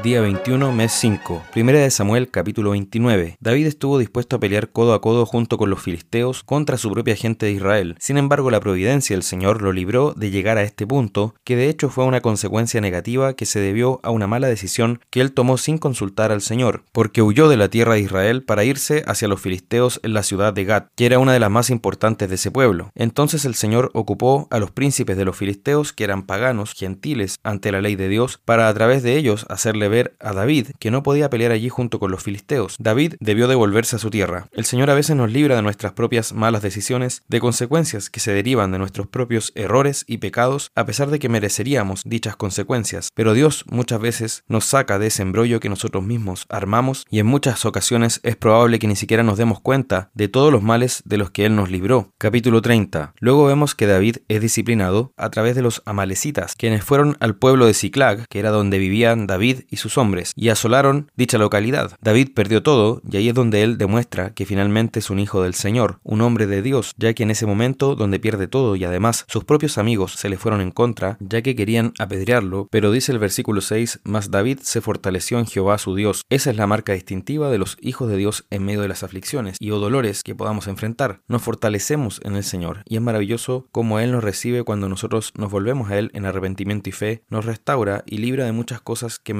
Día 21, mes 5. Primera de Samuel, capítulo 29. David estuvo dispuesto a pelear codo a codo junto con los filisteos contra su propia gente de Israel. Sin embargo, la providencia del Señor lo libró de llegar a este punto, que de hecho fue una consecuencia negativa que se debió a una mala decisión que él tomó sin consultar al Señor, porque huyó de la tierra de Israel para irse hacia los filisteos en la ciudad de Gat, que era una de las más importantes de ese pueblo. Entonces el Señor ocupó a los príncipes de los filisteos, que eran paganos, gentiles, ante la ley de Dios, para a través de ellos hacerle ver a David que no podía pelear allí junto con los filisteos. David debió devolverse a su tierra. El Señor a veces nos libra de nuestras propias malas decisiones, de consecuencias que se derivan de nuestros propios errores y pecados, a pesar de que mereceríamos dichas consecuencias. Pero Dios muchas veces nos saca de ese embrollo que nosotros mismos armamos y en muchas ocasiones es probable que ni siquiera nos demos cuenta de todos los males de los que Él nos libró. Capítulo 30. Luego vemos que David es disciplinado a través de los amalecitas, quienes fueron al pueblo de Ciclag, que era donde vivían David y sus hombres, y asolaron dicha localidad. David perdió todo, y ahí es donde él demuestra que finalmente es un hijo del Señor, un hombre de Dios, ya que en ese momento donde pierde todo y además sus propios amigos se le fueron en contra, ya que querían apedrearlo, pero dice el versículo 6, más David se fortaleció en Jehová su Dios. Esa es la marca distintiva de los hijos de Dios en medio de las aflicciones y o dolores que podamos enfrentar. Nos fortalecemos en el Señor, y es maravilloso cómo Él nos recibe cuando nosotros nos volvemos a Él en arrepentimiento y fe, nos restaura y libra de muchas cosas que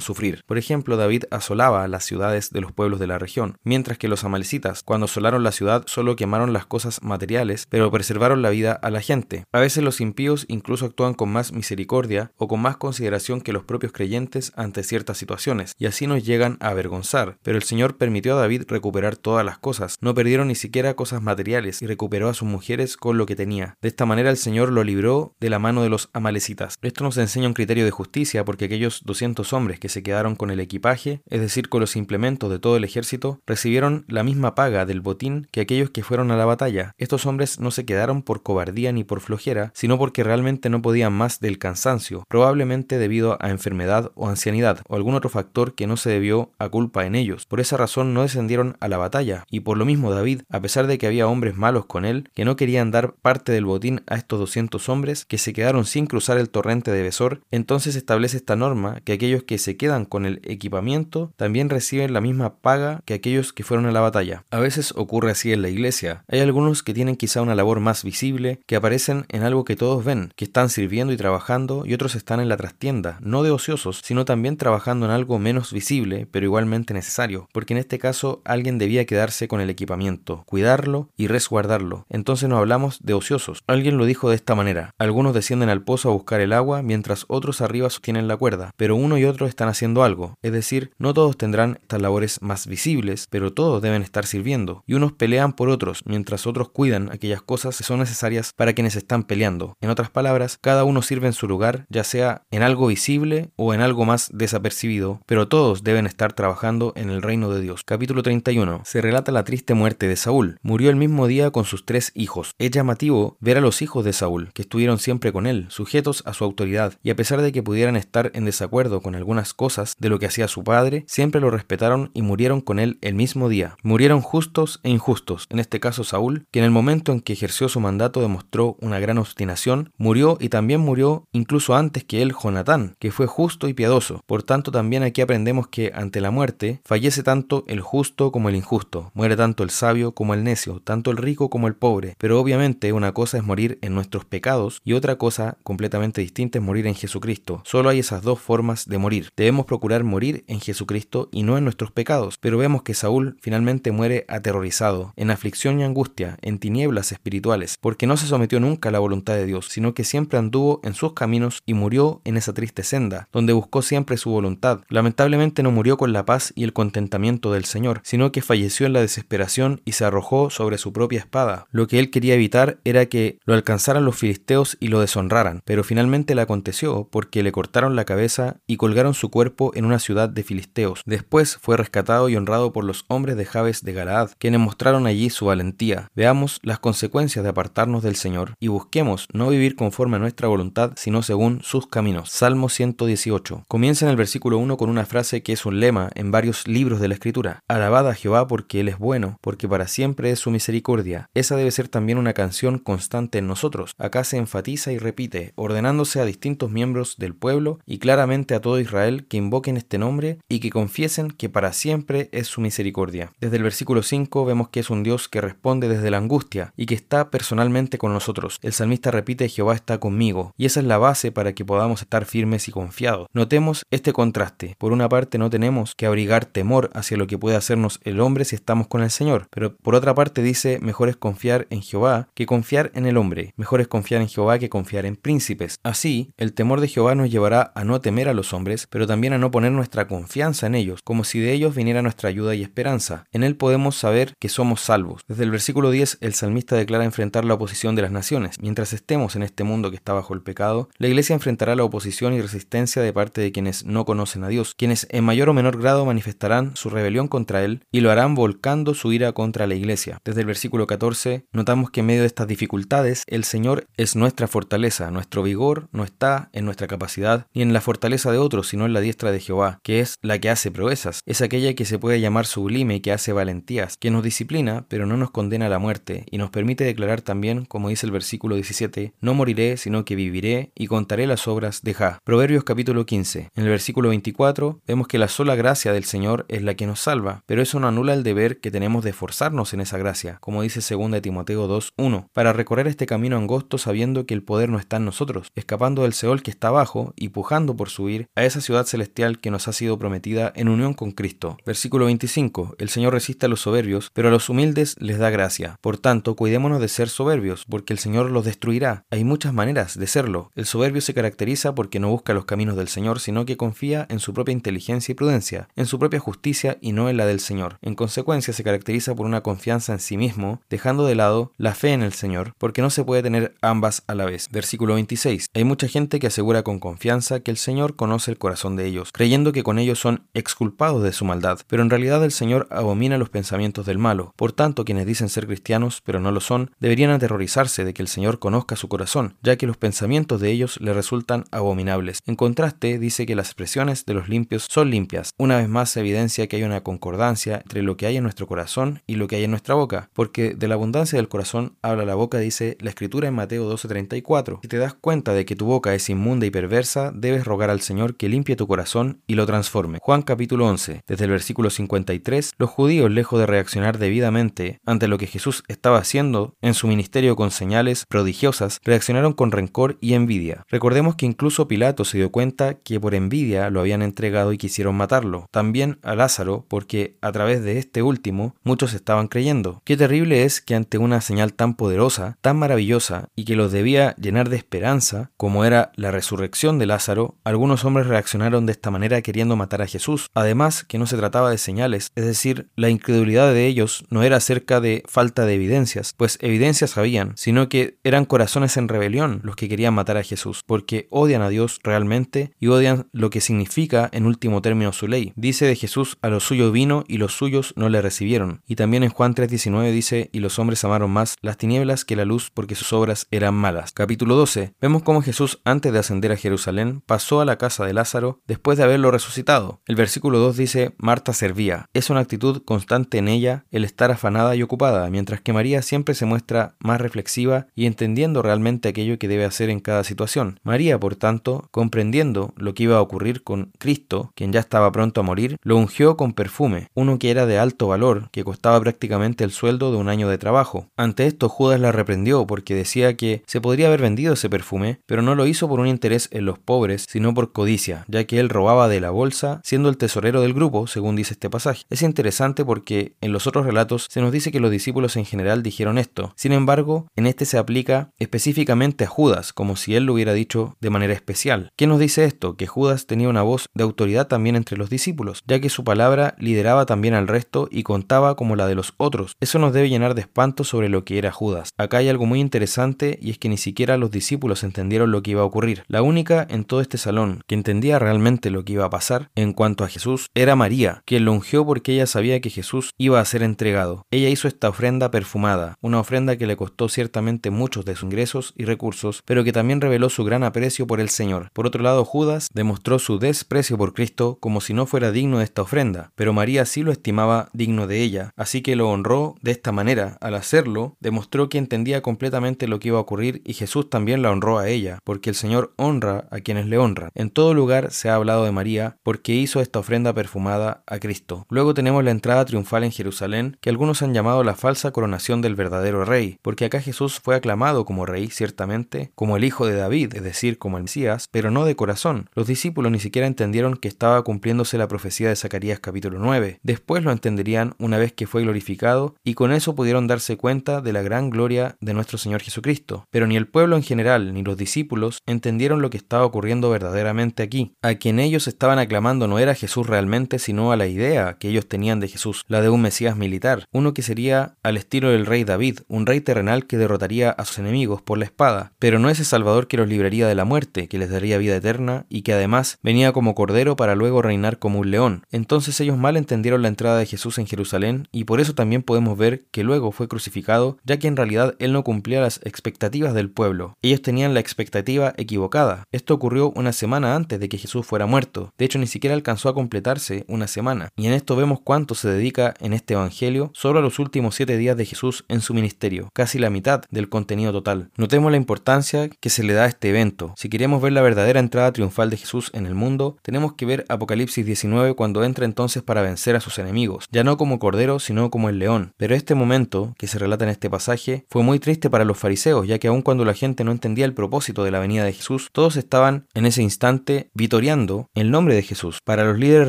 sufrir. Por ejemplo, David asolaba las ciudades de los pueblos de la región, mientras que los amalecitas, cuando asolaron la ciudad, solo quemaron las cosas materiales, pero preservaron la vida a la gente. A veces los impíos incluso actúan con más misericordia o con más consideración que los propios creyentes ante ciertas situaciones, y así nos llegan a avergonzar. Pero el Señor permitió a David recuperar todas las cosas, no perdieron ni siquiera cosas materiales, y recuperó a sus mujeres con lo que tenía. De esta manera el Señor lo libró de la mano de los amalecitas. Esto nos enseña un criterio de justicia porque aquellos 200 hombres que se quedaron con el equipaje, es decir, con los implementos de todo el ejército, recibieron la misma paga del botín que aquellos que fueron a la batalla. Estos hombres no se quedaron por cobardía ni por flojera, sino porque realmente no podían más del cansancio, probablemente debido a enfermedad o ancianidad, o algún otro factor que no se debió a culpa en ellos. Por esa razón no descendieron a la batalla, y por lo mismo David, a pesar de que había hombres malos con él, que no querían dar parte del botín a estos 200 hombres que se quedaron sin cruzar el torrente de Besor, entonces establece esta norma que aquellos que se quedan con el equipamiento también reciben la misma paga que aquellos que fueron a la batalla. A veces ocurre así en la iglesia. Hay algunos que tienen quizá una labor más visible, que aparecen en algo que todos ven, que están sirviendo y trabajando, y otros están en la trastienda, no de ociosos, sino también trabajando en algo menos visible, pero igualmente necesario, porque en este caso alguien debía quedarse con el equipamiento, cuidarlo y resguardarlo. Entonces no hablamos de ociosos. Alguien lo dijo de esta manera. Algunos descienden al pozo a buscar el agua, mientras otros arriba sostienen la cuerda, pero uno y otro están haciendo algo. Es decir, no todos tendrán estas labores más visibles, pero todos deben estar sirviendo. Y unos pelean por otros, mientras otros cuidan aquellas cosas que son necesarias para quienes están peleando. En otras palabras, cada uno sirve en su lugar, ya sea en algo visible o en algo más desapercibido, pero todos deben estar trabajando en el reino de Dios. Capítulo 31. Se relata la triste muerte de Saúl. Murió el mismo día con sus tres hijos. Es llamativo ver a los hijos de Saúl, que estuvieron siempre con él, sujetos a su autoridad, y a pesar de que pudieran estar en desacuerdo con algunas cosas de lo que hacía su padre, siempre lo respetaron y murieron con él el mismo día. Murieron justos e injustos, en este caso Saúl, que en el momento en que ejerció su mandato demostró una gran obstinación, murió y también murió incluso antes que él Jonatán, que fue justo y piadoso. Por tanto, también aquí aprendemos que ante la muerte fallece tanto el justo como el injusto, muere tanto el sabio como el necio, tanto el rico como el pobre, pero obviamente una cosa es morir en nuestros pecados y otra cosa completamente distinta es morir en Jesucristo. Solo hay esas dos formas de morir. Debemos procurar morir en Jesucristo y no en nuestros pecados, pero vemos que Saúl finalmente muere aterrorizado, en aflicción y angustia, en tinieblas espirituales, porque no se sometió nunca a la voluntad de Dios, sino que siempre anduvo en sus caminos y murió en esa triste senda, donde buscó siempre su voluntad. Lamentablemente no murió con la paz y el contentamiento del Señor, sino que falleció en la desesperación y se arrojó sobre su propia espada. Lo que él quería evitar era que lo alcanzaran los filisteos y lo deshonraran, pero finalmente le aconteció porque le cortaron la cabeza y colgaron colgaron su cuerpo en una ciudad de filisteos. Después fue rescatado y honrado por los hombres de Jabes de Galaad, quienes mostraron allí su valentía. Veamos las consecuencias de apartarnos del Señor y busquemos no vivir conforme a nuestra voluntad, sino según sus caminos. Salmo 118. Comienza en el versículo 1 con una frase que es un lema en varios libros de la Escritura. Alabad a Jehová porque Él es bueno, porque para siempre es su misericordia. Esa debe ser también una canción constante en nosotros. Acá se enfatiza y repite, ordenándose a distintos miembros del pueblo y claramente a todo Israel que invoquen este nombre y que confiesen que para siempre es su misericordia. Desde el versículo 5 vemos que es un Dios que responde desde la angustia y que está personalmente con nosotros. El salmista repite Jehová está conmigo y esa es la base para que podamos estar firmes y confiados. Notemos este contraste. Por una parte no tenemos que abrigar temor hacia lo que puede hacernos el hombre si estamos con el Señor, pero por otra parte dice mejor es confiar en Jehová que confiar en el hombre. Mejor es confiar en Jehová que confiar en príncipes. Así, el temor de Jehová nos llevará a no temer a los pero también a no poner nuestra confianza en ellos, como si de ellos viniera nuestra ayuda y esperanza. En él podemos saber que somos salvos. Desde el versículo 10, el salmista declara enfrentar la oposición de las naciones. Mientras estemos en este mundo que está bajo el pecado, la iglesia enfrentará la oposición y resistencia de parte de quienes no conocen a Dios, quienes en mayor o menor grado manifestarán su rebelión contra él y lo harán volcando su ira contra la iglesia. Desde el versículo 14, notamos que en medio de estas dificultades, el Señor es nuestra fortaleza, nuestro vigor no está en nuestra capacidad ni en la fortaleza de otros, sino en la diestra de Jehová, que es la que hace proezas, es aquella que se puede llamar sublime y que hace valentías, que nos disciplina, pero no nos condena a la muerte, y nos permite declarar también, como dice el versículo 17, no moriré, sino que viviré y contaré las obras de Ja. Proverbios capítulo 15. En el versículo 24 vemos que la sola gracia del Señor es la que nos salva, pero eso no anula el deber que tenemos de esforzarnos en esa gracia, como dice 2 Timoteo 2.1, para recorrer este camino angosto sabiendo que el poder no está en nosotros, escapando del Seol que está abajo y pujando por subir a esa ciudad celestial que nos ha sido prometida en unión con Cristo. Versículo 25. El Señor resiste a los soberbios, pero a los humildes les da gracia. Por tanto, cuidémonos de ser soberbios, porque el Señor los destruirá. Hay muchas maneras de serlo. El soberbio se caracteriza porque no busca los caminos del Señor, sino que confía en su propia inteligencia y prudencia, en su propia justicia y no en la del Señor. En consecuencia, se caracteriza por una confianza en sí mismo, dejando de lado la fe en el Señor, porque no se puede tener ambas a la vez. Versículo 26. Hay mucha gente que asegura con confianza que el Señor conoce el de ellos, creyendo que con ellos son exculpados de su maldad, pero en realidad el Señor abomina los pensamientos del malo. Por tanto, quienes dicen ser cristianos, pero no lo son, deberían aterrorizarse de que el Señor conozca su corazón, ya que los pensamientos de ellos le resultan abominables. En contraste, dice que las expresiones de los limpios son limpias. Una vez más se evidencia que hay una concordancia entre lo que hay en nuestro corazón y lo que hay en nuestra boca, porque de la abundancia del corazón habla la boca, dice la escritura en Mateo 12:34. Si te das cuenta de que tu boca es inmunda y perversa, debes rogar al Señor que limpie tu corazón y lo transforme. Juan capítulo 11, desde el versículo 53, los judíos, lejos de reaccionar debidamente ante lo que Jesús estaba haciendo en su ministerio con señales prodigiosas, reaccionaron con rencor y envidia. Recordemos que incluso Pilato se dio cuenta que por envidia lo habían entregado y quisieron matarlo. También a Lázaro, porque a través de este último muchos estaban creyendo. Qué terrible es que ante una señal tan poderosa, tan maravillosa y que los debía llenar de esperanza, como era la resurrección de Lázaro, algunos hombres reaccionaron de esta manera queriendo matar a Jesús. Además, que no se trataba de señales, es decir, la incredulidad de ellos no era acerca de falta de evidencias, pues evidencias habían, sino que eran corazones en rebelión los que querían matar a Jesús, porque odian a Dios realmente y odian lo que significa en último término su ley. Dice de Jesús, a los suyos vino y los suyos no le recibieron. Y también en Juan 3:19 dice, y los hombres amaron más las tinieblas que la luz porque sus obras eran malas. Capítulo 12. Vemos cómo Jesús antes de ascender a Jerusalén pasó a la casa de Lázaro después de haberlo resucitado. El versículo 2 dice, Marta servía. Es una actitud constante en ella el estar afanada y ocupada, mientras que María siempre se muestra más reflexiva y entendiendo realmente aquello que debe hacer en cada situación. María, por tanto, comprendiendo lo que iba a ocurrir con Cristo, quien ya estaba pronto a morir, lo ungió con perfume, uno que era de alto valor, que costaba prácticamente el sueldo de un año de trabajo. Ante esto Judas la reprendió porque decía que se podría haber vendido ese perfume, pero no lo hizo por un interés en los pobres, sino por codicia, ya que él robaba de la bolsa, siendo el tesorero del grupo, según dice este pasaje. Es interesante porque en los otros relatos se nos dice que los discípulos en general dijeron esto. Sin embargo, en este se aplica específicamente a Judas, como si él lo hubiera dicho de manera especial. ¿Qué nos dice esto? Que Judas tenía una voz de autoridad también entre los discípulos, ya que su palabra lideraba también al resto y contaba como la de los otros. Eso nos debe llenar de espanto sobre lo que era Judas. Acá hay algo muy interesante y es que ni siquiera los discípulos entendieron lo que iba a ocurrir. La única en todo este salón que entendía realmente lo que iba a pasar en cuanto a Jesús era María, quien lo ungió porque ella sabía que Jesús iba a ser entregado. Ella hizo esta ofrenda perfumada, una ofrenda que le costó ciertamente muchos de sus ingresos y recursos, pero que también reveló su gran aprecio por el Señor. Por otro lado, Judas demostró su desprecio por Cristo como si no fuera digno de esta ofrenda, pero María sí lo estimaba digno de ella, así que lo honró de esta manera. Al hacerlo, demostró que entendía completamente lo que iba a ocurrir y Jesús también la honró a ella, porque el Señor honra a quienes le honran. En todo lugar se ha hablado de María porque hizo esta ofrenda perfumada a Cristo. Luego tenemos la entrada triunfal en Jerusalén, que algunos han llamado la falsa coronación del verdadero rey, porque acá Jesús fue aclamado como rey, ciertamente, como el hijo de David, es decir, como el Mesías, pero no de corazón. Los discípulos ni siquiera entendieron que estaba cumpliéndose la profecía de Zacarías capítulo 9. Después lo entenderían una vez que fue glorificado y con eso pudieron darse cuenta de la gran gloria de nuestro Señor Jesucristo. Pero ni el pueblo en general ni los discípulos entendieron lo que estaba ocurriendo verdaderamente aquí. A quien ellos estaban aclamando no era Jesús realmente, sino a la idea que ellos tenían de Jesús, la de un Mesías militar, uno que sería al estilo del rey David, un rey terrenal que derrotaría a sus enemigos por la espada, pero no ese Salvador que los libraría de la muerte, que les daría vida eterna y que además venía como cordero para luego reinar como un león. Entonces ellos mal entendieron la entrada de Jesús en Jerusalén y por eso también podemos ver que luego fue crucificado, ya que en realidad él no cumplía las expectativas del pueblo. Ellos tenían la expectativa equivocada. Esto ocurrió una semana antes de Jesús fuera muerto. De hecho, ni siquiera alcanzó a completarse una semana. Y en esto vemos cuánto se dedica en este Evangelio solo a los últimos siete días de Jesús en su ministerio, casi la mitad del contenido total. Notemos la importancia que se le da a este evento. Si queremos ver la verdadera entrada triunfal de Jesús en el mundo, tenemos que ver Apocalipsis 19 cuando entra entonces para vencer a sus enemigos, ya no como cordero, sino como el león. Pero este momento, que se relata en este pasaje, fue muy triste para los fariseos, ya que aun cuando la gente no entendía el propósito de la venida de Jesús, todos estaban en ese instante vitoreando el nombre de Jesús. Para los líderes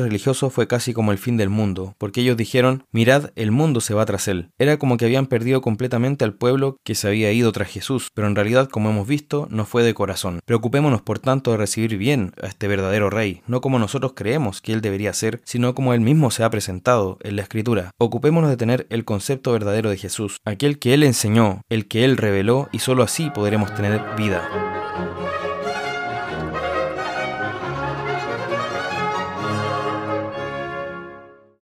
religiosos fue casi como el fin del mundo, porque ellos dijeron, mirad, el mundo se va tras él. Era como que habían perdido completamente al pueblo que se había ido tras Jesús, pero en realidad, como hemos visto, no fue de corazón. Preocupémonos por tanto de recibir bien a este verdadero rey, no como nosotros creemos que él debería ser, sino como él mismo se ha presentado en la escritura. Ocupémonos de tener el concepto verdadero de Jesús, aquel que él enseñó, el que él reveló, y solo así podremos tener vida.